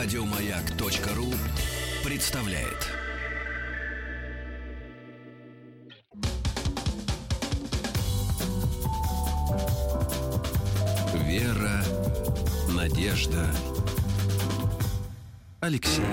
Радиомаяк.ру представляет. Вера, надежда, Алексей.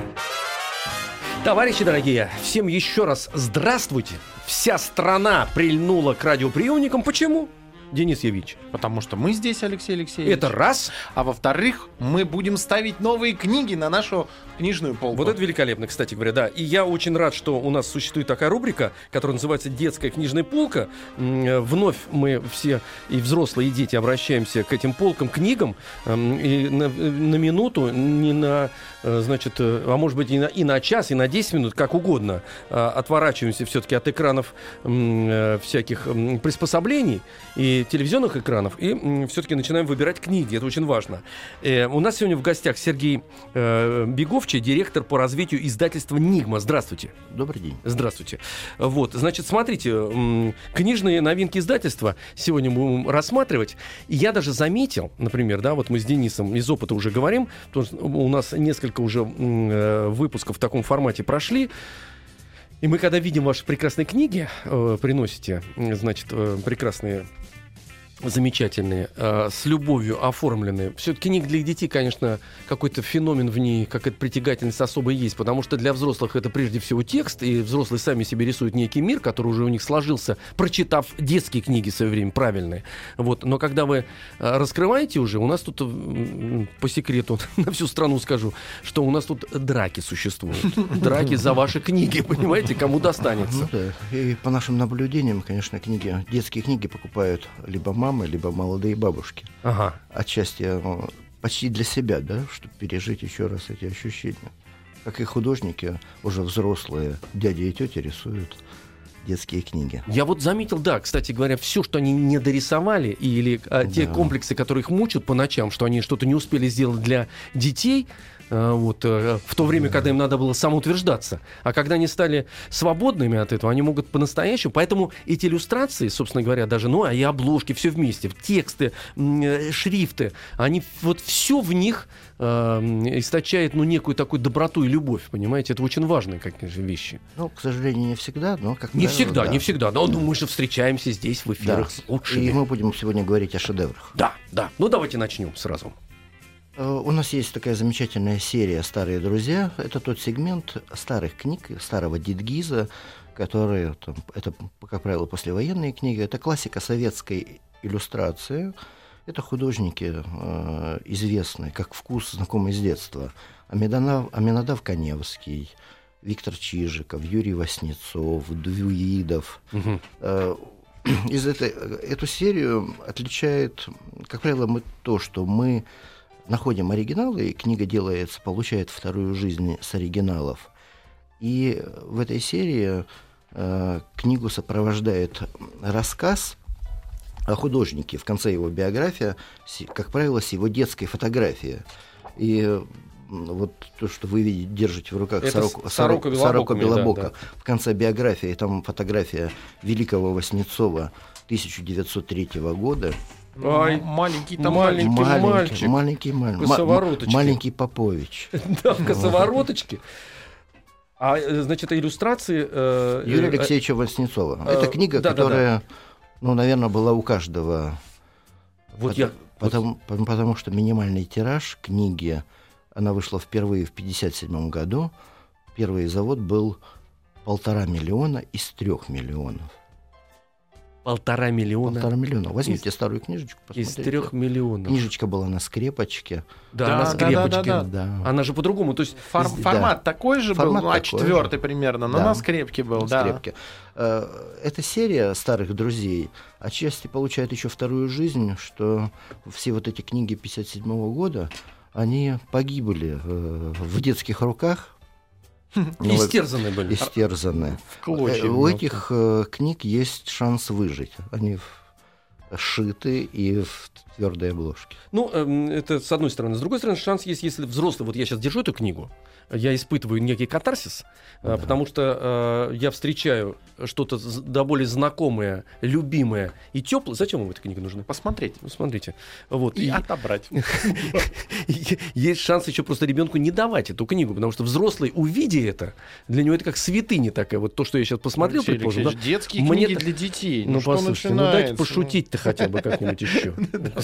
Товарищи дорогие, всем еще раз здравствуйте. Вся страна прильнула к радиоприемникам. Почему? Денис Евич. Потому что мы здесь, Алексей Алексеевич. Это раз. А во-вторых, мы будем ставить новые книги на нашу книжную полку. Вот это великолепно, кстати говоря, да. И я очень рад, что у нас существует такая рубрика, которая называется «Детская книжная полка». Э, Вновь мы все, и взрослые, и дети, обращаемся к этим полкам, книгам. И на, на минуту, не на, э, значит, э, а может быть и на, и на час, и на 10 минут, как угодно, э, отворачиваемся все-таки от экранов э, всяких приспособлений и телевизионных экранов, и все-таки начинаем выбирать книги. Это очень важно. Э, У нас сегодня в гостях Сергей э, Беговчий, директор по развитию издательства «Нигма». Здравствуйте. Добрый день. Здравствуйте. Вот, значит, смотрите, книжные новинки издательства сегодня будем рассматривать. И я даже заметил, например, да, вот мы с Денисом из опыта уже говорим, потому что у нас несколько уже э, выпусков в таком формате прошли. И мы, когда видим ваши прекрасные книги, э, приносите, значит, э, прекрасные замечательные, э, с любовью оформленные. Все-таки книг для детей, конечно, какой-то феномен в ней, какая-то притягательность особая есть, потому что для взрослых это прежде всего текст, и взрослые сами себе рисуют некий мир, который уже у них сложился, прочитав детские книги в свое время, правильные. Вот. Но когда вы э, раскрываете уже, у нас тут, по секрету, на всю страну скажу, что у нас тут драки существуют. Драки за ваши книги, понимаете, кому достанется. Ну. И по нашим наблюдениям, конечно, книги, детские книги покупают либо мамы, либо молодые бабушки. Ага. Отчасти ну, почти для себя, да, чтобы пережить еще раз эти ощущения. Как и художники, уже взрослые, дяди и тети рисуют детские книги. Я вот заметил, да, кстати говоря, все, что они не дорисовали, или а, те Да. комплексы, которые их мучают по ночам, что они что-то не успели сделать для детей, э, вот, э, в то время, когда им надо было самоутверждаться. А когда они стали свободными от этого, они могут по-настоящему. Поэтому эти иллюстрации, собственно говоря, даже, ну, а и обложки, все вместе, тексты, э, шрифты, они вот все в них э, источает, ну, некую такую доброту и любовь, понимаете? Это очень важные, конечно, вещи. Ну, к сожалению, не всегда, но как Не правило, всегда, да. не всегда. Но ну, мы же встречаемся здесь в Да. эфирах с лучшими. И мы будем сегодня говорить о шедеврах. Да, да. Ну давайте начнем сразу. Э, У нас есть такая замечательная серия «Старые друзья». Это тот сегмент старых книг, старого дидгиза, которые, там, это, как правило, послевоенные книги. Это классика советской иллюстрации. Это художники э, известные, как вкус, знакомый с детства. Аминадав, Аминадав Коневский, Виктор Чижиков, Юрий Васнецов, Дуидов. Э, из этой, эту серию отличает, как правило, мы то, что мы находим оригиналы, и книга делается, получает вторую жизнь с оригиналов. И в этой серии э, книгу сопровождает рассказ о художнике. В конце его биография, как правило, с его детской фотографией. И вот то, что вы видите, держите в руках Это сорока сорока Белобоками, да, Белобока. да. В конце биографии там фотография великого Васнецова 1903 года. Ай, М- маленький там маленький. мальчик. мальчик. маленький, Косовороточки. ма- маленький Попович. Да, в косовороточке. А, э, значит, иллюстрации... э, Юрия э, Алексеевича Васнецова. э, Это книга, которая, ну, наверное, была у каждого. Вот я... Потому, по- потому что минимальный тираж книги, она вышла впервые в 1957 году. Первый завод был полтора миллиона из трех миллионов. Полтора миллиона Полтора миллиона. Возьмите старую книжечку, из посмотрите. трех миллионов. Книжечка была на скрепочке. Да, Да, на да, скрепочке. да, да, Да. Она же по-другому, то есть... Фор- Да. Формат такой же Формат был, ну, а четвертый примерно, но Да. на скрепке был, на да. скрепке. Э, Эта серия старых друзей отчасти получает еще вторую жизнь, что все вот эти книги 57 года, они погибли э, в детских руках, ну, Истерзаны были. истерзаны. В клочья. Э, У мелко. этих э, книг есть шанс выжить. Они сшиты и в твердой обложке. Ну, эм, это с одной стороны. С другой стороны, шанс есть, если взрослый, вот я сейчас держу эту книгу, я испытываю некий катарсис, э, Да. потому что э, я встречаю что-то до более знакомое, любимое и теплое. Зачем вам эта книга нужна? Посмотреть. Ну, смотрите. Вот. И И- отобрать. есть шанс еще просто ребенку не давать эту книгу, потому что взрослый, увидя это, для него это как святыня такая. Вот то, что я сейчас посмотрел, предположим, Детские книги для детей. Ну, что послушайте, ну дайте пошутить-то хотя бы как-нибудь еще.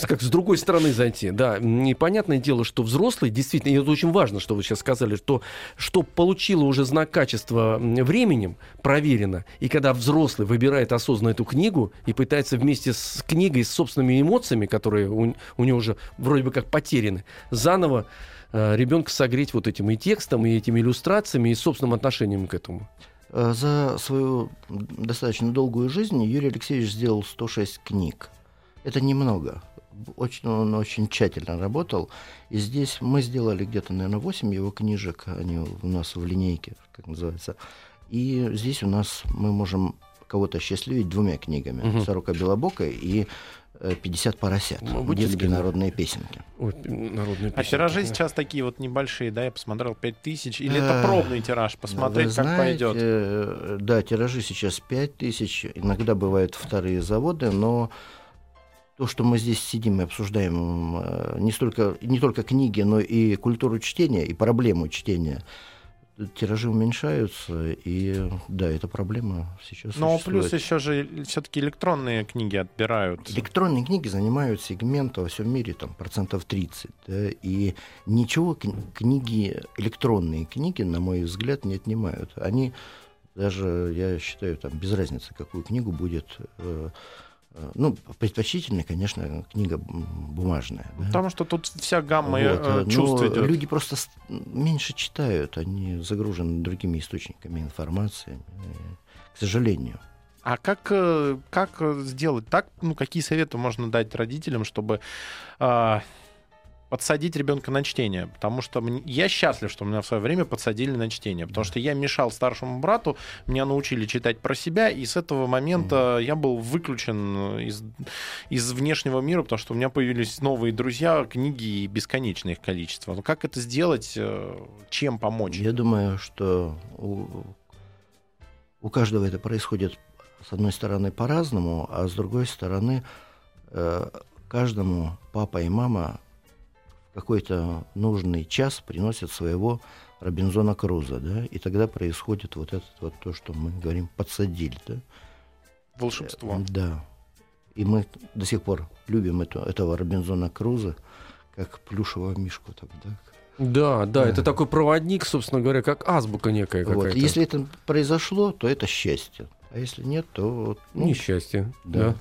Как с другой стороны зайти. Да, непонятное дело, что взрослый, действительно, и это очень важно, что вы сейчас сказали, что, что получило уже знак качества временем, проверено, и когда взрослый выбирает осознанно эту книгу и пытается вместе с книгой, с собственными эмоциями, которые у, у него уже вроде бы как потеряны, заново э, ребенка согреть вот этим и текстом, и этими иллюстрациями, и собственным отношением к этому. Э, За свою достаточно долгую жизнь Юрий Алексеевич сделал 106 книг. Это немного. Очень, он очень тщательно работал. И здесь мы сделали где-то, наверное, 8 его книжек. Они у нас в линейке, как называется. И здесь у нас мы можем кого-то счастливить двумя книгами. Мгм. «Сорока белобока» и э, «50 поросят». Ну, будьте Детские любезны. народные песенки. Ой, народные А песенки, тиражи да. сейчас такие вот небольшие, да, я посмотрел 5000. Или Э, это пробный тираж, посмотреть, Вы как знаете, пойдет. э, Да, тиражи сейчас 5000, иногда бывают вторые заводы, но то, что мы здесь сидим и обсуждаем э, не, столько, не только книги, но и культуру чтения, и проблему чтения, тиражи уменьшаются, и да, эта проблема сейчас Но существует. плюс еще же все-таки электронные книги отбирают. Электронные книги занимают сегмент во всем мире там, процентов 30. да, и ничего кни- книги, электронные книги, на мой взгляд, не отнимают. Они даже, я считаю, там без разницы, какую книгу будет. э, ну, предпочтительнее, конечно, книга бумажная. да. Потому что тут вся гамма Вот, э, э, чувств но идет. люди просто меньше читают, они загружены другими источниками информации, э, к сожалению. А как, э, как э, сделать так? Ну, какие советы можно дать родителям, чтобы а, подсадить ребенка на чтение? Потому что мне- я счастлив, что меня в свое время подсадили на чтение. Потому что я мешал старшему брату, меня научили читать про себя, и с этого момента я был выключен из, из внешнего мира, потому что у меня появились новые друзья, книги и бесконечное их количество. Ну, как это сделать? э, Чем помочь? Я думаю, что у, у каждого это происходит, с одной стороны, по-разному, а с другой стороны, э, каждому папа и мама в какой-то нужный час приносят своего Робинзона Круза, да, и тогда происходит вот это вот то, что мы говорим, подсадили, да. Волшебство. Да. И мы до сих пор любим эту, этого Робинзона Круза как плюшевого мишку тогда. Да, да, это Да. такой проводник, собственно говоря, как азбука некая Вот. какая-то. Если это произошло, то это счастье. А если нет, то ну, Несчастье. да.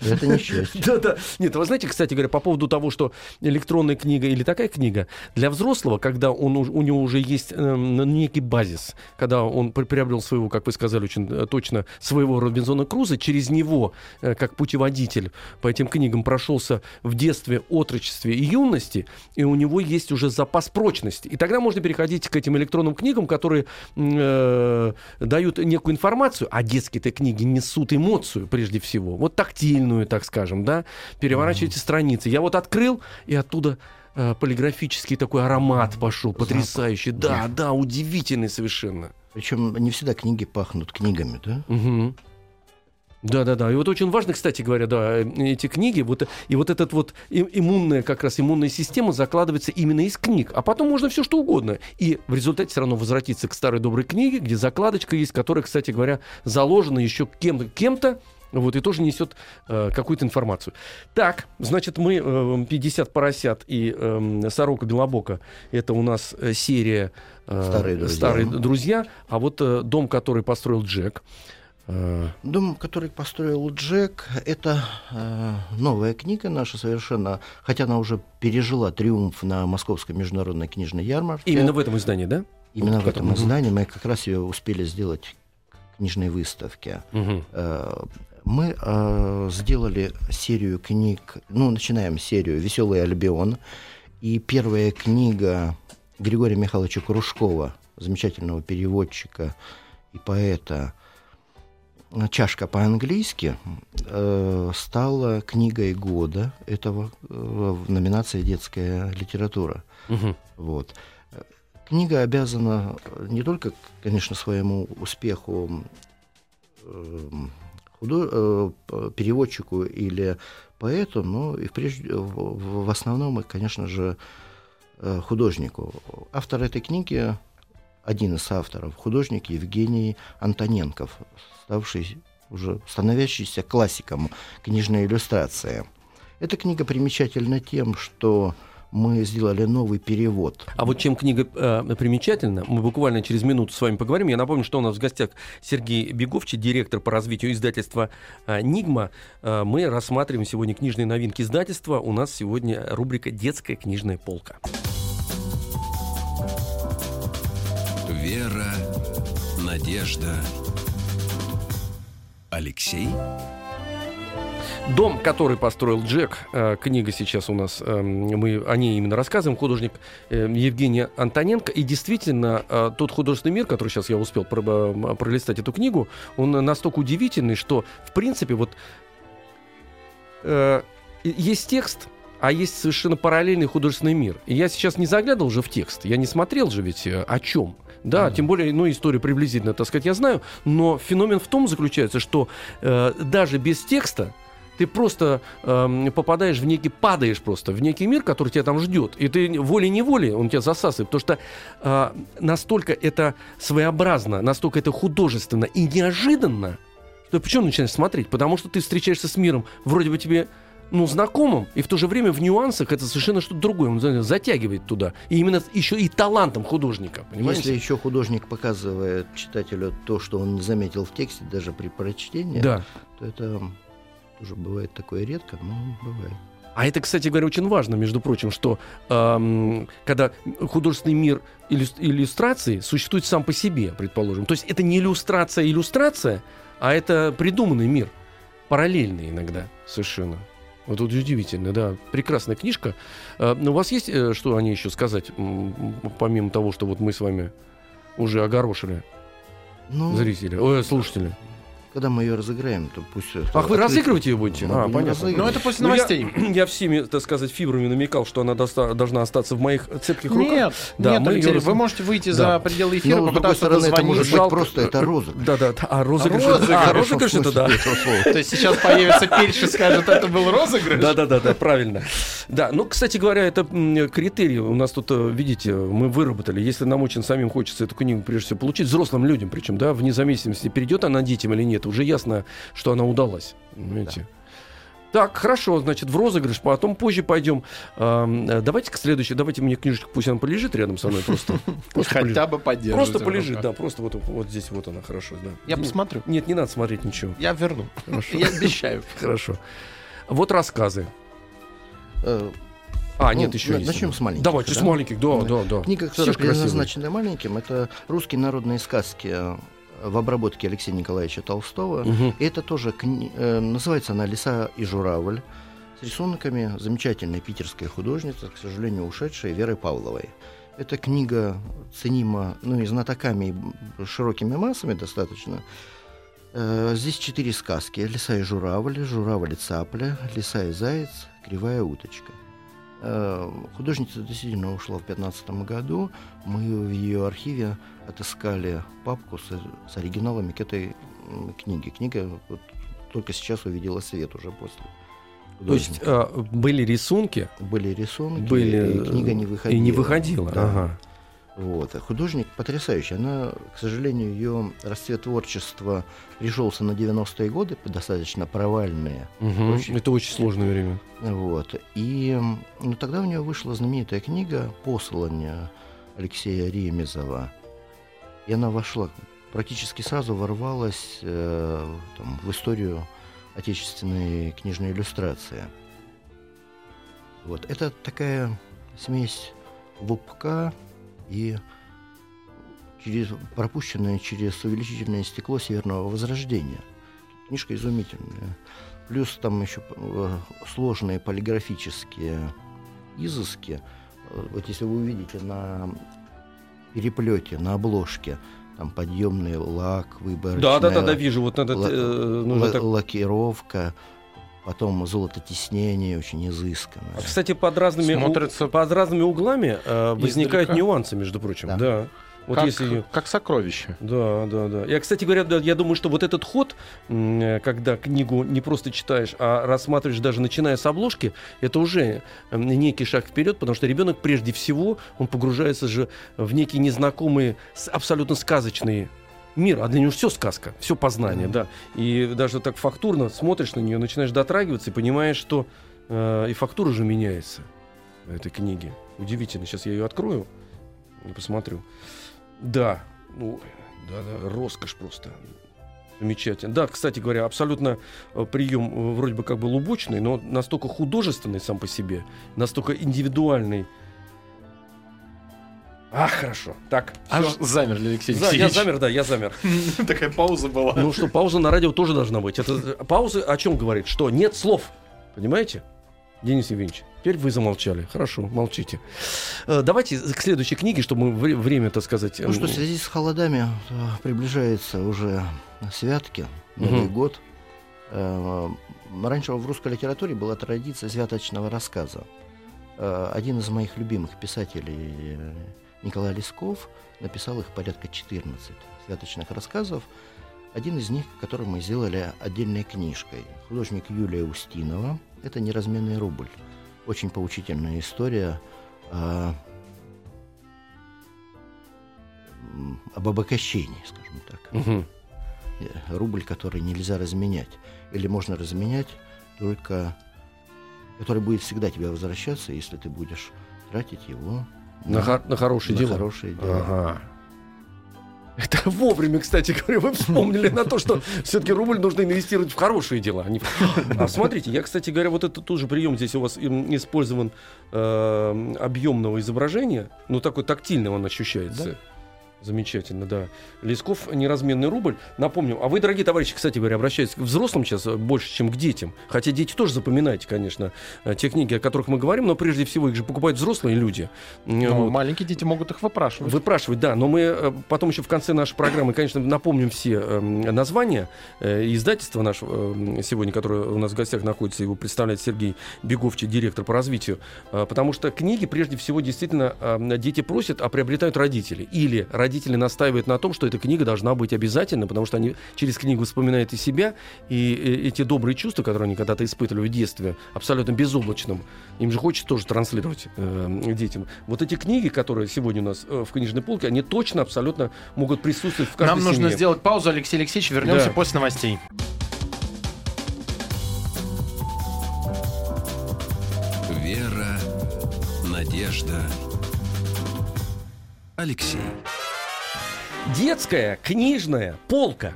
Да. это несчастье. Да, да. Нет, вы знаете, кстати говоря, по поводу того, что электронная книга или такая книга, для взрослого, когда он, у него уже есть эм, некий базис, когда он при- приобрел своего, как вы сказали очень э, точно, своего Робинзона Круза, через него, э, как путеводитель по этим книгам прошелся в детстве, отрочестве и юности, и у него есть уже запас прочности. И тогда можно переходить к этим электронным книгам, которые э, дают некую информацию, а детские-то книги несут эмоцию прежде всего. Вот тактильную, так скажем, да. Переворачивайте страницы. Я вот открыл, и оттуда э, полиграфический такой аромат пошел, потрясающий. Да, да, удивительный совершенно. Причем не всегда книги пахнут книгами, да? Мгм. Да, да, да. И вот очень важно, кстати говоря, да, э, эти книги, вот, и вот этот вот иммунная, как раз иммунная система закладывается именно из книг. А потом можно все что угодно. И в результате все равно возвратиться к старой доброй книге, где закладочка есть, которая, кстати говоря, заложена еще кем-то, кем-то вот, и тоже несет э, какую-то информацию. Так, значит, мы э, 50 поросят и э, сорока белобока. Это у нас э, серия э, Старые друзья. «Старые друзья». А вот э, дом, который построил Джек. Э, Дом, который построил Джек, это э, новая книга наша совершенно, хотя она уже пережила триумф на Московской международной книжной ярмарке. Именно в этом издании, да? Именно Вот в этом издании мы как раз ее успели сделать книжной выставке. Мгм. Э, Мы э, сделали серию книг, ну, начинаем серию «Веселый Альбион». И первая книга Григория Михайловича Кружкова, замечательного переводчика и поэта, чашка по-английски э, стала книгой года этого э, в номинации детская литература. Мгм. Вот. Э, Книга обязана не только, конечно, своему успеху эм, э, п- переводчику или поэту, но и прежде, в, основном, конечно же, э, художнику. Автор этой книги, один из авторов, художник Евгений Антоненков, ставший уже становящийся классиком книжной иллюстрации. Эта книга примечательна тем, что мы сделали новый перевод. А вот чем книга э, примечательна, мы буквально через минуту с вами поговорим. Я напомню, что у нас в гостях Сергей Беговчий, директор по развитию издательства э, «Нигма». Э, мы рассматриваем сегодня книжные новинки издательства. У нас сегодня рубрика «Детская книжная полка». Вера, надежда. Алексей Дом, который построил Джек, э, книга сейчас у нас, э, мы о ней именно рассказываем, художник э, Евгений Антоненко. И действительно, э, тот художественный мир, который сейчас я успел про- пролистать эту книгу, он настолько удивительный, что, в принципе, вот есть текст, а есть совершенно параллельный художественный мир. И я сейчас не заглядывал же в текст, я не смотрел же ведь о чем. Да, тем более, ну, историю приблизительно, так сказать, я знаю, но феномен в том заключается, что э, даже без текста ты просто эм, попадаешь в некий, падаешь просто в некий мир, который тебя там ждет. И ты волей-неволей, он тебя засасывает. Потому что э, настолько это своеобразно, настолько это художественно и неожиданно, что почему начинаешь смотреть? Потому что ты встречаешься с миром вроде бы тебе ну, знакомым, и в то же время в нюансах это совершенно что-то другое. Он затягивает туда. И именно еще и талантом художника. Понимаете? Если еще художник показывает читателю то, что он не заметил в тексте, даже при прочтении, Да. то это тоже бывает такое редко, но бывает. А это, кстати говоря, очень важно, между прочим, что эм, когда художественный мир иллюс- иллюстрации существует сам по себе, предположим. То есть это не иллюстрация иллюстрация, а это придуманный мир. Параллельный иногда совершенно. Вот тут удивительно, да. Прекрасная книжка. Э, ну, у вас есть э, что о ней еще сказать, помимо того, что вот мы с вами уже огорошили Ну, зрителей, ой, слушателей? Когда мы ее разыграем, то пусть... Ах, вы разыгрывать ее будете? Мы А, понятно. разыгрывать. Ну, это после Ну, я- новостей. Я, всеми, так сказать, фибрами намекал, что она доста- должна остаться в моих цепких руках. Нет, Да, нет, мы Алексей, её вы можете выйти Да. за пределы эфира, Ну, с другой попытаться стороны, это может быть Жалко. просто это розыгрыш. Да, да, да. А розыгрыш, Розыгрыш, а, розыгрыш это да. То есть сейчас появится Пельш и скажет, это был розыгрыш? Да, да, да, да, правильно. Да, ну, кстати говоря, это критерий. У нас тут, э, видите, мы выработали. Если нам очень самим хочется эту книгу, прежде всего, получить взрослым людям, причем, да, вне зависимости, перейдет она детям или нет, уже ясно, что она удалась. Понимаете? Так, хорошо, значит, в розыгрыш, потом позже пойдем. Э, давайте к следующей, давайте мне книжечку, пусть она полежит рядом со мной просто. Хотя бы поддерживать. Просто полежит, да, просто вот, вот здесь вот она, хорошо, да. Я Нет, посмотрю. Нет, не надо смотреть ничего. Я верну. Я обещаю. Хорошо. Вот рассказы. Э, А, Ну, нет, еще есть. начнем с маленьких, Давайте, да? с маленьких, да, Да. да, да. Книга, которая предназначена маленьким, это русские народные сказки в обработке Алексея Николаевича Толстого. Мгм. И это тоже кни- э, называется она «Лиса и журавль» с рисунками замечательной питерской художницы, к сожалению, ушедшей Веры Павловой. Эта книга ценима ну, и знатоками, и широкими массами достаточно. Э, Здесь четыре сказки. «Лиса и журавль», «Журавль и цапля», «Лиса и заяц», «Кривая уточка». Э, Художница действительно ушла в 2015 году. Мы в ее архиве отыскали папку с, с оригиналами к этой книге. Книга вот только сейчас увидела свет уже после. То есть художника. а, были рисунки, были рисунки, были... и книга не выходила. И не выходила, Да. ага. Вот. А Художник потрясающий. Она, к сожалению, ее расцвет творчества пришелся на 90-е годы, достаточно провальные. Мгм. Очень- Это очень сложное время. Вот. И ну, тогда у нее вышла знаменитая книга «Послание» Алексея Ремезова. И она вошла, практически сразу ворвалась э, там, в историю отечественной книжной иллюстрации. Вот. Это такая смесь лупка и через, пропущенная через увеличительное стекло Северного Возрождения. Книжка изумительная. Плюс там еще э, сложные полиграфические изыски. Вот если вы увидите на переплете, на обложке, там подъемный лак, выборочная Да, да, да, да, вижу. Вот ла- э, нужно ла- так- лакировка, потом золототиснение очень изысканное. А, Кстати, под разными, у- Смотрится под разными углами э, возникают издалека. нюансы, между прочим. Да. Да. Вот как, если... как сокровище. Да, да, да. Я, кстати говоря, да, я думаю, что вот этот ход, когда книгу не просто читаешь, а рассматриваешь даже начиная с обложки, это уже некий шаг вперед, потому что ребенок прежде всего, он погружается же в некий незнакомый, с- абсолютно сказочный мир, а для него все сказка, все познание, да. И даже так фактурно смотришь на нее, начинаешь дотрагиваться и понимаешь, что э, и фактура же меняется в этой книге. Удивительно. Сейчас я ее открою и посмотрю. Да, ну, да, да, роскошь просто. Замечательно. Да, кстати говоря, абсолютно э, прием э, вроде бы как бы лубочный, но настолько художественный сам по себе, настолько индивидуальный. А, хорошо. Так, Аж всё. замерли, Алексей За- я замер, да, я замер. Такая пауза была. Ну что, пауза на радио тоже должна быть. Это э, пауза о чем говорит? Что нет слов. Понимаете? Денис Евгеньевич, теперь вы замолчали. Хорошо, молчите. Э, Давайте к следующей книге, чтобы мы вре- время, так сказать... Ну что, эм, в связи с холодами э, приближается уже святки, Новый Мгм. год. Раньше в русской литературе была традиция святочного рассказа. Один из моих любимых писателей, Николай Лесков, написал их порядка 14 святочных рассказов. Один из них, который мы сделали отдельной книжкой. Художник Юлия Устинова. Это «Неразменный рубль». Очень поучительная история м, об обогащении, скажем так. Э, Рубль, который нельзя разменять. Или можно разменять только... Который будет всегда тебе возвращаться, если ты будешь тратить его На, хо- на хорошие на дела. хорошие дела. Ага. Это вовремя, кстати говоря, вы вспомнили на то, что все-таки рубль нужно инвестировать в хорошие дела. а не А смотрите, я, кстати говоря, вот это тоже прием здесь у вас использован э, объемного изображения, ну такой тактильный он ощущается. Замечательно, да. Лесков неразменный рубль. Напомню, а вы, дорогие товарищи, кстати говоря, обращаетесь к взрослым сейчас больше, чем к детям. Хотя дети тоже запоминайте, конечно, э, те книги, о которых мы говорим, но прежде всего их же покупают взрослые люди. М, Ну, вот. Маленькие дети могут их выпрашивать. Выпрашивать, да, но мы э, потом еще в конце нашей программы, конечно, напомним все э, названия э, издательства нашего э, сегодня, которое у нас в гостях находится, его представляет Сергей Беговчий, директор по развитию, потому что книги, прежде всего, действительно, э, дети просят, а приобретают родители. Или родители настаивают на том, что эта книга должна быть обязательно, потому что они через книгу вспоминают и себя, и эти добрые чувства, которые они когда-то испытывали в детстве, абсолютно безоблачном, им же хочется тоже транслировать э, детям. Вот эти книги, которые сегодня у нас э, в книжной полке, они точно абсолютно могут присутствовать в каждой Нам нужно семье. сделать паузу, Алексей Алексеевич. Вернемся Да. после новостей. Вера, надежда, Алексей. Детская книжная полка.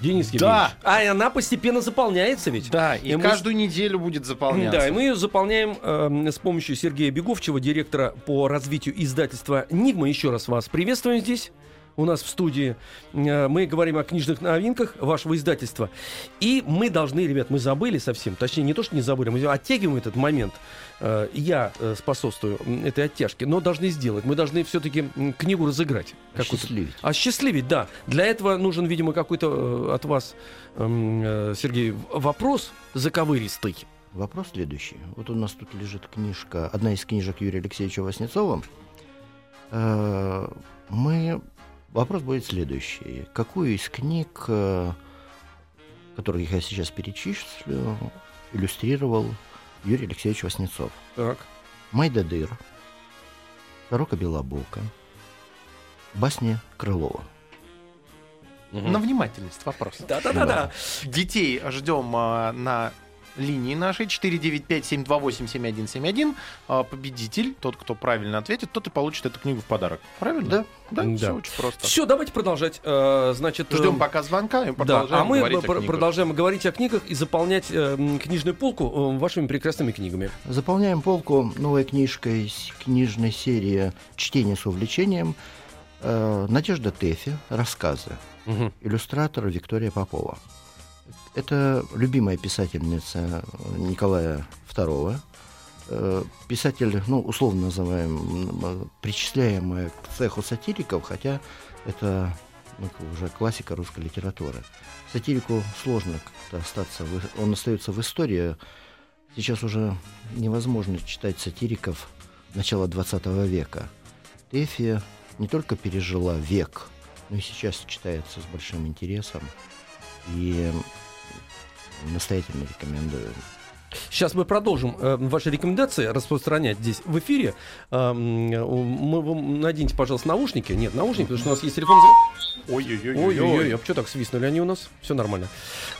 Денис Да. А и она постепенно заполняется ведь. Да, и, И мы- каждую неделю будет заполняться. Да, и мы ее заполняем э, с помощью Сергея Беговчева, директора по развитию издательства «Нигма». Еще раз вас приветствуем здесь. У нас в студии Э, мы говорим о книжных новинках вашего издательства. И мы должны, ребят, мы забыли совсем, точнее не то, что не забыли, мы оттягиваем этот момент. Э, Я э, способствую этой оттяжке, но должны сделать. Мы должны все-таки книгу разыграть. какую-то. Счастливить. Осчастливить, да. Для этого нужен, видимо, какой-то от вас, эм, Сергей, вопрос заковыристый. Вопрос следующий. Вот у нас тут лежит книжка, одна из книжек Юрия Алексеевича Васнецова. Мы... Вопрос будет следующий. Какую из книг, э, которые я сейчас перечислю, иллюстрировал Юрий Алексеевич Васнецов? Так. Майдадыр, Сорока Белобока, басни Крылова. На внимательность вопрос. Да-да-да-да. Детей ждем а, на линии нашей 495-728-7171. А, победитель, тот, кто правильно ответит, тот и получит эту книгу в подарок. Правильно? Да. Да, Да. все очень просто. Все, давайте продолжать. Э, Значит, Ждем эм, пока звонка и Да, продолжаем а мы говорить о пр- книгах. продолжаем говорить о книгах и заполнять э, книжную полку э, вашими прекрасными книгами. Заполняем полку новой книжкой с книжной серии «Чтение с увлечением». Э, Надежда Тэфи, рассказы. иллюстратор Виктория Попова. Это любимая писательница Николая II. Э, Писатель, ну, условно называем, м, причисляемая к цеху сатириков, хотя это ну, уже классика русской литературы. Сатирику сложно как-то остаться, он остается в истории. Сейчас уже невозможно читать сатириков начала 20 века. Тэфи не только пережила век, но и сейчас читается с большим интересом. И настоятельно рекомендую. Сейчас мы продолжим э, ваши рекомендации распространять здесь в эфире. Э, мы вам наденьте, пожалуйста, наушники. Нет, наушники, потому что у нас есть телефон. Ой-ой-ой, а что так свистнули они у нас? Все нормально.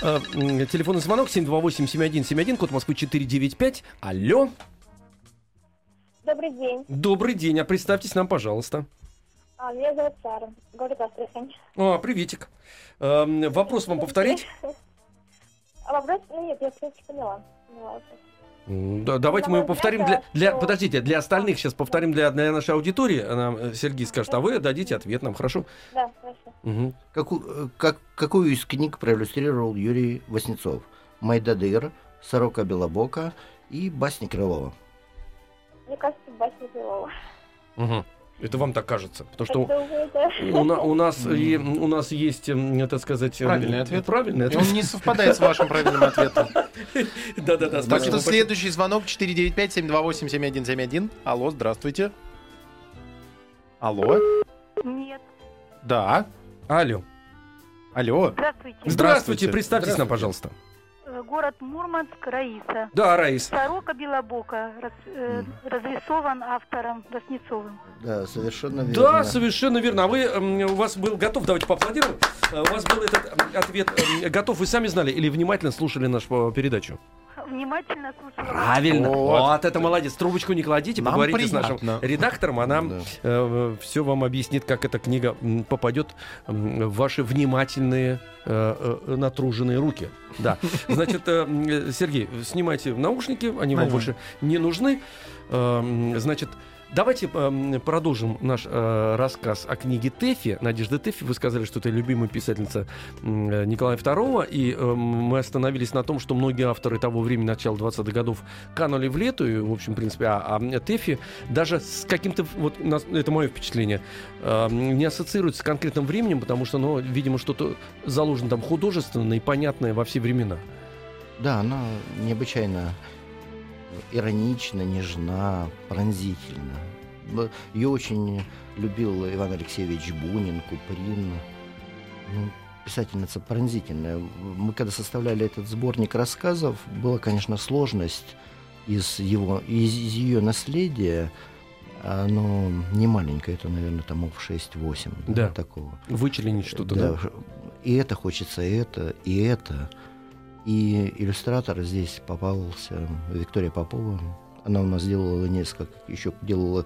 Э, телефонный звонок 728-7171, код Москвы 495. Алло, Добрый день. добрый день, а представьтесь нам, пожалуйста. А, меня зовут Сара. Город Астрахань. А, приветик. Э, вопрос вам повторить? А вопрос? Ну нет, я в принципе поняла. М, Да, давайте мы его повторим для, для... Подождите, для остальных сейчас повторим для, для нашей аудитории. Нам э, Сергей скажет, а вы дадите ответ нам, хорошо? Да, хорошо. Мгм. Каку- э, как, какую из книг проиллюстрировал Юрий Васнецов? «Майдадыр», «Сорока Белобока» и «Басни Крылова». Мне кажется, басня Белова. Мгм. Это вам так кажется, потому что у, на- у нас и, у нас есть, так сказать, Правильный ответ. Правильный И ответ. он не совпадает с вашим правильным ответом. Да-да-да. Так что следующий звонок 495-728-7171. Алло, здравствуйте. Алло. Нет. Да. Алло. Алло. Здравствуйте. Здравствуйте, представьтесь нам, пожалуйста. Э, Город Мурманск, Раиса. Да, Раис. Сорока Белобока рас- э, разрисован автором Васнецовым. Да, совершенно верно. Да, совершенно верно. А вы, у вас был готов, давайте поаплодируем. А У вас был этот ответ готов, вы сами знали или внимательно слушали нашу передачу? Внимательно слушала. Правильно. Вот. Вот, это молодец. Трубочку не кладите, Нам поговорите с нашим приятно. редактором, она Да. все вам объяснит, как эта книга попадет в ваши внимательные, э, э, натруженные руки. Да. Значит, э, Сергей, снимайте наушники, они вам больше не нужны. Э, Значит, Давайте эм, продолжим наш э, рассказ о книге Тэфи, Надежды Тэфи. Вы сказали, что это любимая писательница э, Николая II, и эм, мы остановились на том, что многие авторы того времени, начала 20-х годов, канули в лету, и, в общем, в принципе, а, а Тэфи даже с каким-то, вот это мое впечатление, эм, не ассоциируется с конкретным временем, потому что, ну, видимо, что-то заложено там художественное и понятное во все времена. Да, она необычайно иронична, нежна, пронзительна. Ее очень любил Иван Алексеевич Бунин, Куприн. Ну, писательница пронзительная. Мы когда составляли этот сборник рассказов, была, конечно, сложность из его из, из ее наследия. Оно не маленькое, это, наверное, томов 6-8. Да. такого. Вычленить что-то, да? Да, И это хочется, и это, и это. И иллюстратор здесь попался Виктория Попова. Она у нас делала несколько, еще делала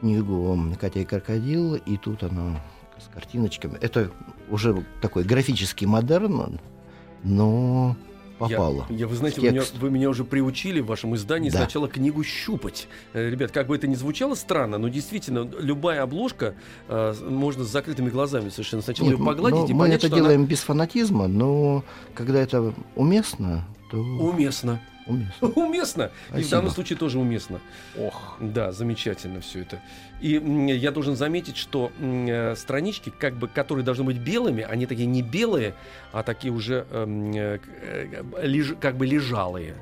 книгу «Катя и крокодил», и тут она с картиночками. Это уже такой графический модерн, но попало. Я, я- вы знаете, вы меня, вы меня уже приучили в вашем издании Да. сначала книгу щупать. Э, Ребят, как бы это ни звучало странно, но действительно, любая обложка э, можно с закрытыми глазами совершенно сначала Нет, ее погладить но и мы понять, это делаем без фанатизма, но когда это уместно, то она уместно. уместно. И в данном случае тоже уместно. Ох. Да, замечательно все это. И я должен заметить, что э, странички, как бы, которые должны быть белыми, они такие не белые, а такие уже эм, э, э, леж- как бы лежалые.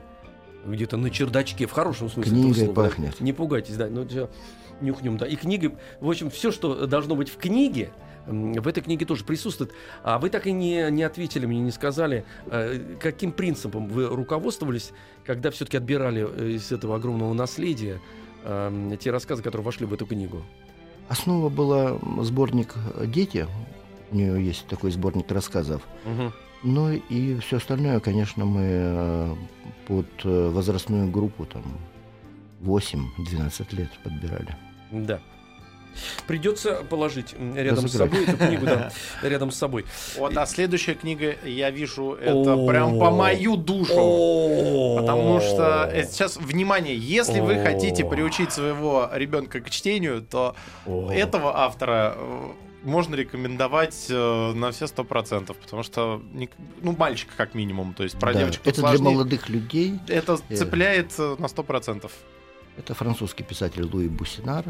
Где-то на чердачке, в хорошем смысле. этого Книгой слова, пахнет. Не пугайтесь, да. Ну, нюхнем, да. И книга, в общем, все, что должно быть в книге, в этой книге тоже присутствует. А вы так и не, не ответили мне, не сказали, э, каким принципом вы руководствовались, когда все-таки отбирали э, из этого огромного наследия э, те рассказы, которые вошли в эту книгу. Основа была сборник «Дети». У нее есть такой сборник рассказов. Ну и все остальное, конечно, мы э, под возрастную группу там 8-12 лет подбирали. Да. Придется положить рядом с собой эту книгу, да, рядом с собой. Вот, а следующая книга, я вижу, это прям по мою душу. Потому что э, сейчас, внимание, если вы хотите приучить своего ребенка к чтению, то этого автора э, можно рекомендовать э, на все сто процентов, потому что, не- ну, мальчика как минимум, то есть про Да, девочку Это для сложнее. молодых людей. Это Э. цепляет э, на сто процентов. Это французский писатель Луи Бусинар.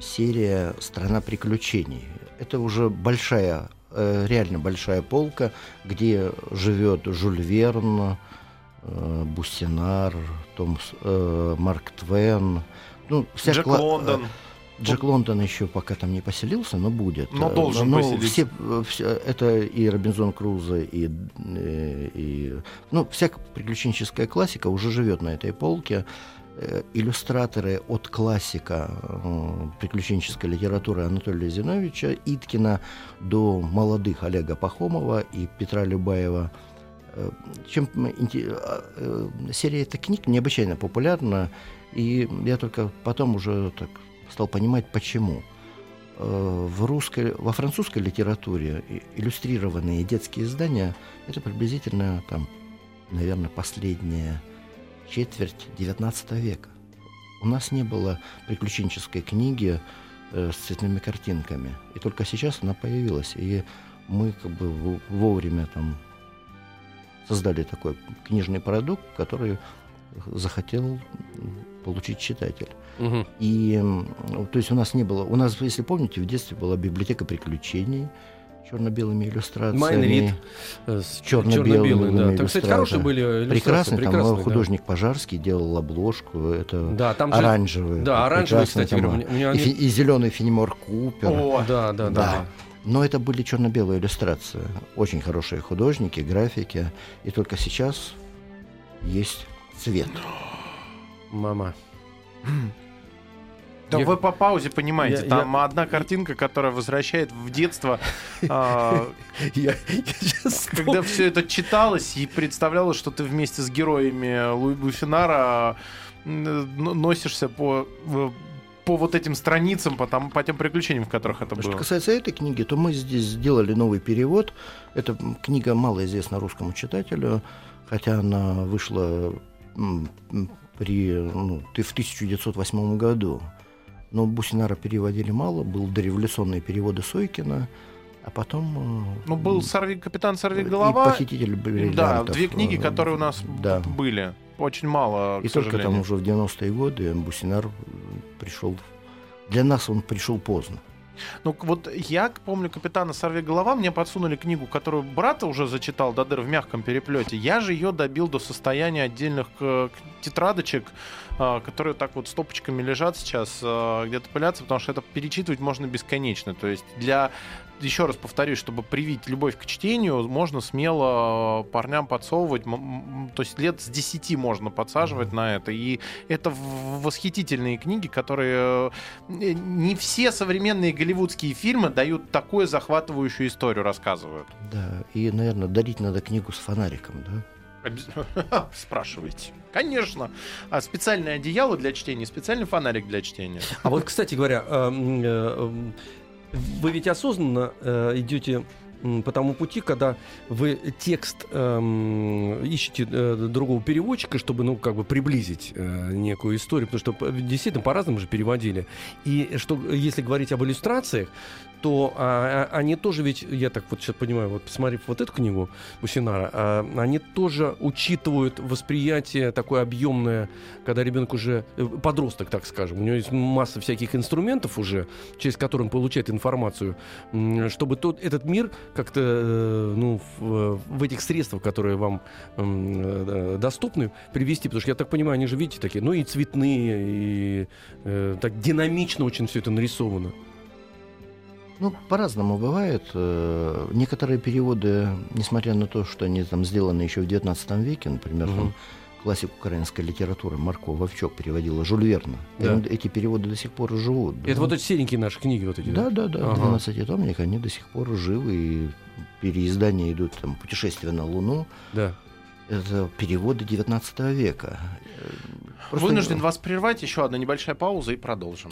Серия «Страна приключений». Это уже большая э, реально большая полка, где живет Жюль Верн, э, Буссинар, Том, э, Марк Твен. Ну, вся Джек кла- Лондон. Джек Лондон еще пока там не поселился, но будет. Но должен но поселиться. все, все- это и Робинзон Крузо, и, э, и ну, вся приключенческая классика уже живет на этой полке. Э, Иллюстраторы от классика э, приключенческой литературы Анатолия Зиновича Иткина до молодых Олега Пахомова и Петра Любаева. Э, Чем серия этих книг необычайно популярна, и я только потом уже так стал понимать, почему. В русской, во французской литературе иллюстрированные детские издания это приблизительно там, наверное, последняя четверть XIX века. У нас не было приключенческой книги э, с цветными картинками. И только сейчас она появилась. И мы как бы вовремя там создали такой книжный продукт, который захотел получить читатель. Мгм. И, то есть у нас не было, у нас, если помните, в детстве была библиотека приключений черно-белыми иллюстрациями. Майнрид. Э, с Черно-белыми черно-белые, да. Там, кстати, хорошие были иллюстрации. Прекрасный, там прекрасные, да. художник Пожарский делал обложку, это Да, там же... оранжевый. Да, прекрасный кстати там, говоря, у меня- у меня и, они- зеленый Фенимор Купер. О, Да, да, да. Да. Но это были черно-белые иллюстрации. Очень хорошие художники, графики. И только сейчас есть цвет. Мама. Да Я- вы по паузе понимаете, Я- там одна картинка, которая возвращает в детство, а, Я, я когда все это читалось и представлялось, что ты вместе с героями Луи Буфинара н- носишься по по вот этим страницам, по, там, по тем приключениям, в которых это Что было. касается этой книги, то мы здесь сделали новый перевод. Эта книга мало известна русскому читателю, хотя она вышла при, ну, в 1908 году. Но Бусинара переводили мало, был дореволюционные переводы Сойкина, а потом... э, Ну, был сорви, капитан Сорви и Голова. «Похититель Да, бриллиантов». две книги, э, которые у нас да. были. Очень мало, И только там сожалению. уже в 90-е годы Бусинар пришел... Для нас он пришел поздно. Ну, вот я помню капитана Сорви Голова, мне подсунули книгу, которую брата уже зачитал до дыр в мягком переплете. Я же ее добил до состояния отдельных э, тетрадочек, а, которые так вот стопочками лежат сейчас, а, где-то пылятся, потому что это перечитывать можно бесконечно. То есть для еще раз повторюсь, чтобы привить любовь к чтению, можно смело э, парням подсовывать, то есть лет с 10 можно подсаживать на это. И это восхитительные книги, которые э, не все современные голливудские фильмы дают такую захватывающую историю, рассказывают. Да, и, наверное, дарить надо книгу с фонариком, да? Спрашиваете. Конечно. А специальное одеяло для чтения, специальный фонарик для чтения. А вот, кстати говоря, э, вы ведь осознанно э, идете по тому пути, когда вы текст эм, ищете э, другого переводчика, чтобы, ну, как бы приблизить э, некую историю, потому что п- действительно по-разному же переводили. И что, если говорить об иллюстрациях, то а, а, они тоже ведь, я так вот сейчас понимаю, вот посмотрев вот эту книгу Бусинара, а, они тоже учитывают восприятие такое объемное, когда ребенок уже э, подросток, так скажем, у него есть масса всяких инструментов уже, через которые он получает информацию, чтобы тот этот мир как-то, э, ну, в, в этих средствах, которые вам э, доступны, привести, потому что я так понимаю, они же видите такие, ну и цветные, и э, так динамично очень все это нарисовано. Ну, по-разному бывает. Э, Некоторые переводы, несмотря на то, что они там сделаны еще в XIX веке, например, Мгм. там, классику украинской литературы Марко Вовчок переводила Жюль Верна. И Да. эти переводы до сих пор живут. да. Это вот эти серенькие наши книги вот эти. Да, да, да, Ага. 12-томник, они до сих пор живы, и переиздания идут, там, «Путешествие на Луну», Да. это переводы 19 века. Э, просто- Вынужден вас прервать. Еще одна небольшая пауза и продолжим.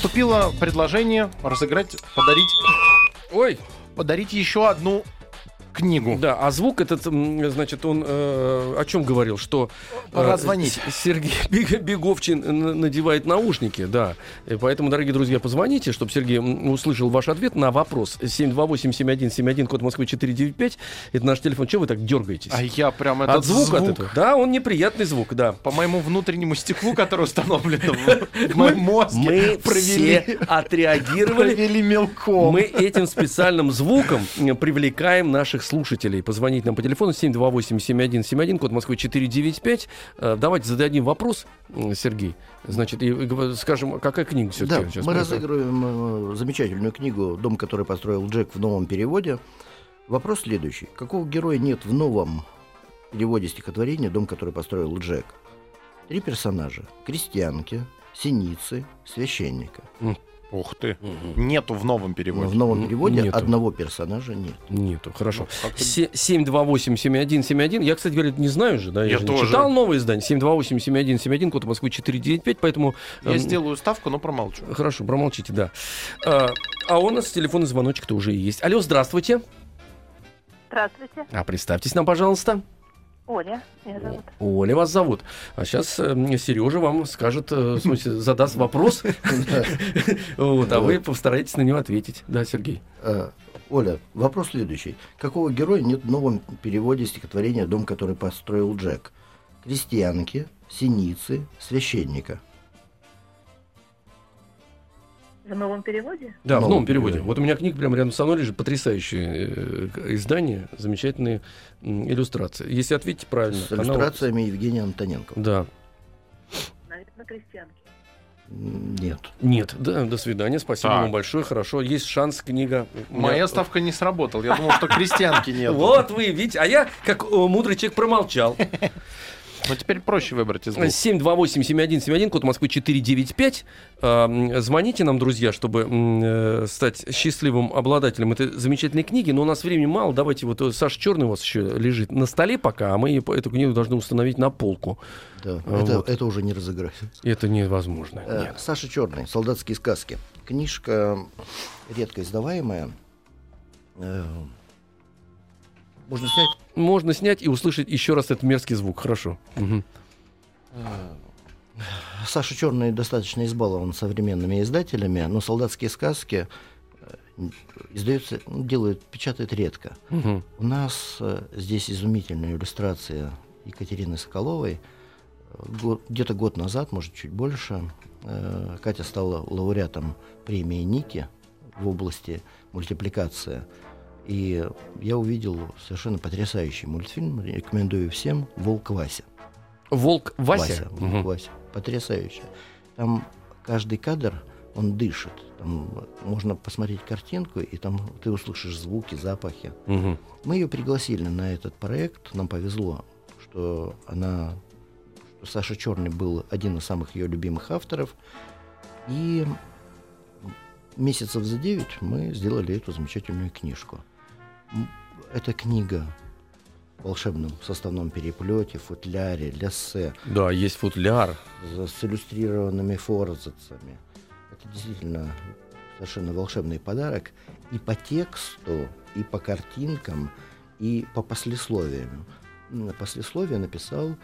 Поступило предложение разыграть, подарить, Ой, подарить еще одну книгу. Да, а звук этот, значит, он э, о чем говорил? Что э, Пора звонить. С- Сергей Бег- Беговчин надевает наушники, да. И поэтому, дорогие друзья, позвоните, чтобы Сергей услышал ваш ответ на вопрос. 728-7171, код Москвы 495. Это наш телефон. Чего вы так дергаетесь? А я прям этот от звука звук, от этого? Да, он неприятный звук, да. по моему внутреннему стеклу, которое установлено в моем мозге, Мы провели, все отреагировали. провели мелком. Мы этим специальным звуком привлекаем наших слушателей. Позвонить нам по телефону 728-7171, код Москвы 495. Э, Давайте зададим вопрос, Сергей. Значит, и гов- скажем, какая книга все-таки Да, сейчас? мы разыгрываем э, замечательную книгу «Дом, который построил Джек» в новом переводе. Вопрос следующий. Какого героя нет в новом переводе стихотворения «Дом, который построил Джек»? Три персонажа. Крестьянки, синицы, священника. Ух ты. Мгм. Нету в новом Но переводе. в новом переводе нету. одного персонажа нет. Нету, хорошо. Ну, как-то- Се- 728-7171. Я, кстати говоря, не знаю же, да? Я же не тоже. читал новое издание. 728-7171, код Москвы 495, поэтому... Я эм, сделаю ставку, но промолчу. Хорошо, промолчите, да. А, а у нас телефонный звоночек-то уже есть. Алло, здравствуйте. Здравствуйте. А представьтесь нам, пожалуйста. Оля, меня зовут. Оля вас зовут. А сейчас Сережа вам скажет, э, в смысле, задаст вопрос, а вы постараетесь на него ответить. Да, Сергей. Э, Оля, вопрос следующий. Какого героя нет в новом переводе стихотворения «Дом, который построил Джек»? Крестьянки, синицы, священника. В новом переводе? Да, в Новом новом переводе. переводе. Вот у меня книга прямо рядом со мной лежит. Потрясающее э, издание, замечательные иллюстрации. Если ответите правильно. С она вот- иллюстрациями Евгения Антоненко. Да. Наверное, крестьянки. Нет. Нет, да, до свидания. Спасибо Так. вам большое. Хорошо. Есть шанс, книга. Моя ставка не сработала. Я думал, что крестьянки нет. Вот вы видите, а я, как э, мудрый человек, промолчал. Но теперь проще выбрать из двух. 728-7171, код Москвы 495. А, м, Звоните нам, друзья, чтобы э, стать счастливым обладателем этой замечательной книги. Но у нас времени мало. Давайте вот э, Саша Черный у вас еще лежит на столе пока, а мы эту книгу должны установить на полку. Да, это, вот. это уже не разыграть. Это невозможно. Э, Нет. Саша Черный, «Солдатские сказки». Книжка редко издаваемая. Можно снять Можно снять и услышать еще раз этот мерзкий звук. Хорошо. Мгм. Саша Черный достаточно избалован современными издателями, но солдатские сказки э, издаются, делают, печатают редко. Мгм. У нас э, здесь изумительная иллюстрация Екатерины Соколовой. Год- где-то год назад, может, чуть больше, Катя стала лауреатом премии Ники в области мультипликации. И я увидел совершенно потрясающий мультфильм, рекомендую всем, «Волк Вася». Волк Вася. Волк Мгм. Вася. Потрясающе. Там каждый кадр, он дышит. Там можно посмотреть картинку, и там ты услышишь звуки, запахи. Мгм. Мы ее пригласили на этот проект. Нам повезло, что она, что Саша Черный был один из самых ее любимых авторов. И месяцев за девять мы сделали эту замечательную книжку. Эта книга в волшебном составном переплете, футляре, ляссе, Да, есть футляр. с иллюстрированными форзацами. Это действительно совершенно волшебный подарок и по тексту, и по картинкам, и по послесловиям. Послесловие написал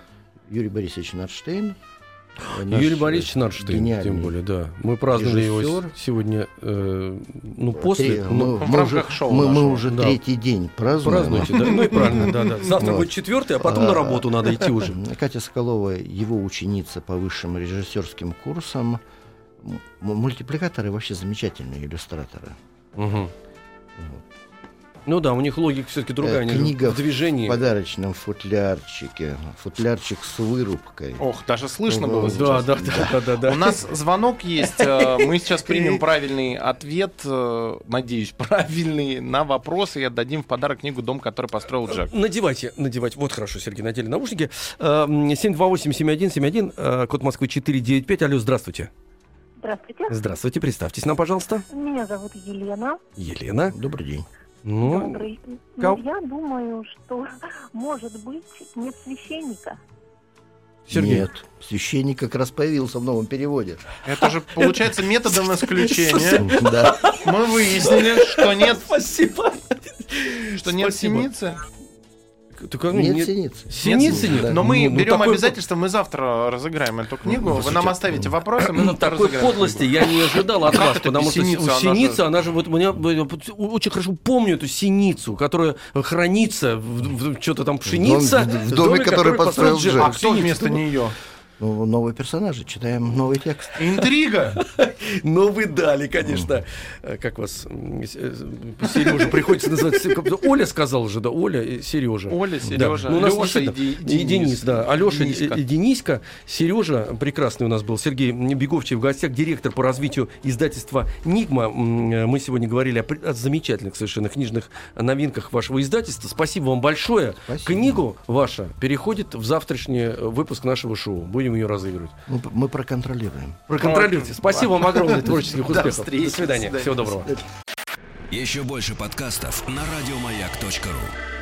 Юрий Борисович Нарштейн. Наш, Юрий э, Борисович Нарштейн, гениальный тем более, да. Мы праздновали его режиссер. с- сегодня, э, ну, после, Три- ну, мы, в мы рамках уже, шоу мы, мы уже Да. третий день празднуем. празднуйте, да? Ну и правильно, да, да. Завтра Вот. будет четвертый, а потом на А, работу надо идти уже. Катя Соколова, его ученица по высшим режиссерским курсам. М- Мультипликаторы вообще замечательные иллюстраторы. Мгм. Ну да, у них логика все-таки другая. Э, книга в движении. В подарочном футлярчике. Футлярчик с вырубкой. Ох, даже слышно Ну, было Да, сейчас. да, да, да, да, да. У нас звонок есть. э, Мы сейчас примем правильный ответ, э, надеюсь, правильный на вопрос и отдадим в подарок книгу «Дом, который построил Джек». Надевайте, надевайте. Вот хорошо, Сергей, надели наушники. Э, м, 728-7171, э, код Москвы 495. Алло, здравствуйте. Здравствуйте. Здравствуйте, представьтесь нам, пожалуйста. Меня зовут Елена. Елена. Добрый день. Ну, Добрый. Ну, я думаю, что, может быть, нет священника. Сергей. Нет. Священник как раз появился в новом переводе. Это же, получается, методом исключения. Да. Мы выяснили, что нет Спасибо. Что нет Спасибо. синицы? Только, ну, Нет нет- синиц. Синицы нет. Да. Но мы Ну, ну, берем такой обязательство, мы завтра разыграем эту книгу. Ну, Вы нам оставите вопросы, мы завтра Такой разыграем подлости книгу. я не ожидал от Как вас, потому что синица, она синица, же- она же вот у меня э, очень хорошо помню эту синицу, которая хранится в, что-то там пшеница, в доме, который построил Джек. А кто вместо нее? Ну, новые персонажи, читаем новый текст. Интрига. Ну, вы дали, конечно. Э, Как вас, Сережа, приходится называть. Оля сказал же, да, Оля и Сережа. Оля, Да. Сережа, Ну, у нас Леша и Денис, да. Алеша и Дениска, Сережа, прекрасный у нас был, Сергей Беговчий в гостях, директор по развитию издательства «Нигма». Э, Мы сегодня говорили о, замечательных совершенно книжных новинках вашего издательства. Спасибо вам большое. Спасибо. Книгу ваша переходит в завтрашний э, выпуск нашего шоу. Будем ее разыгрывать. Мы, мы проконтролируем. Проконтролируйте. Спасибо вам огромное творческих До успехов. встречи. До свидания. До свидания. Всего доброго. Еще больше подкастов на радиомаяк.ру.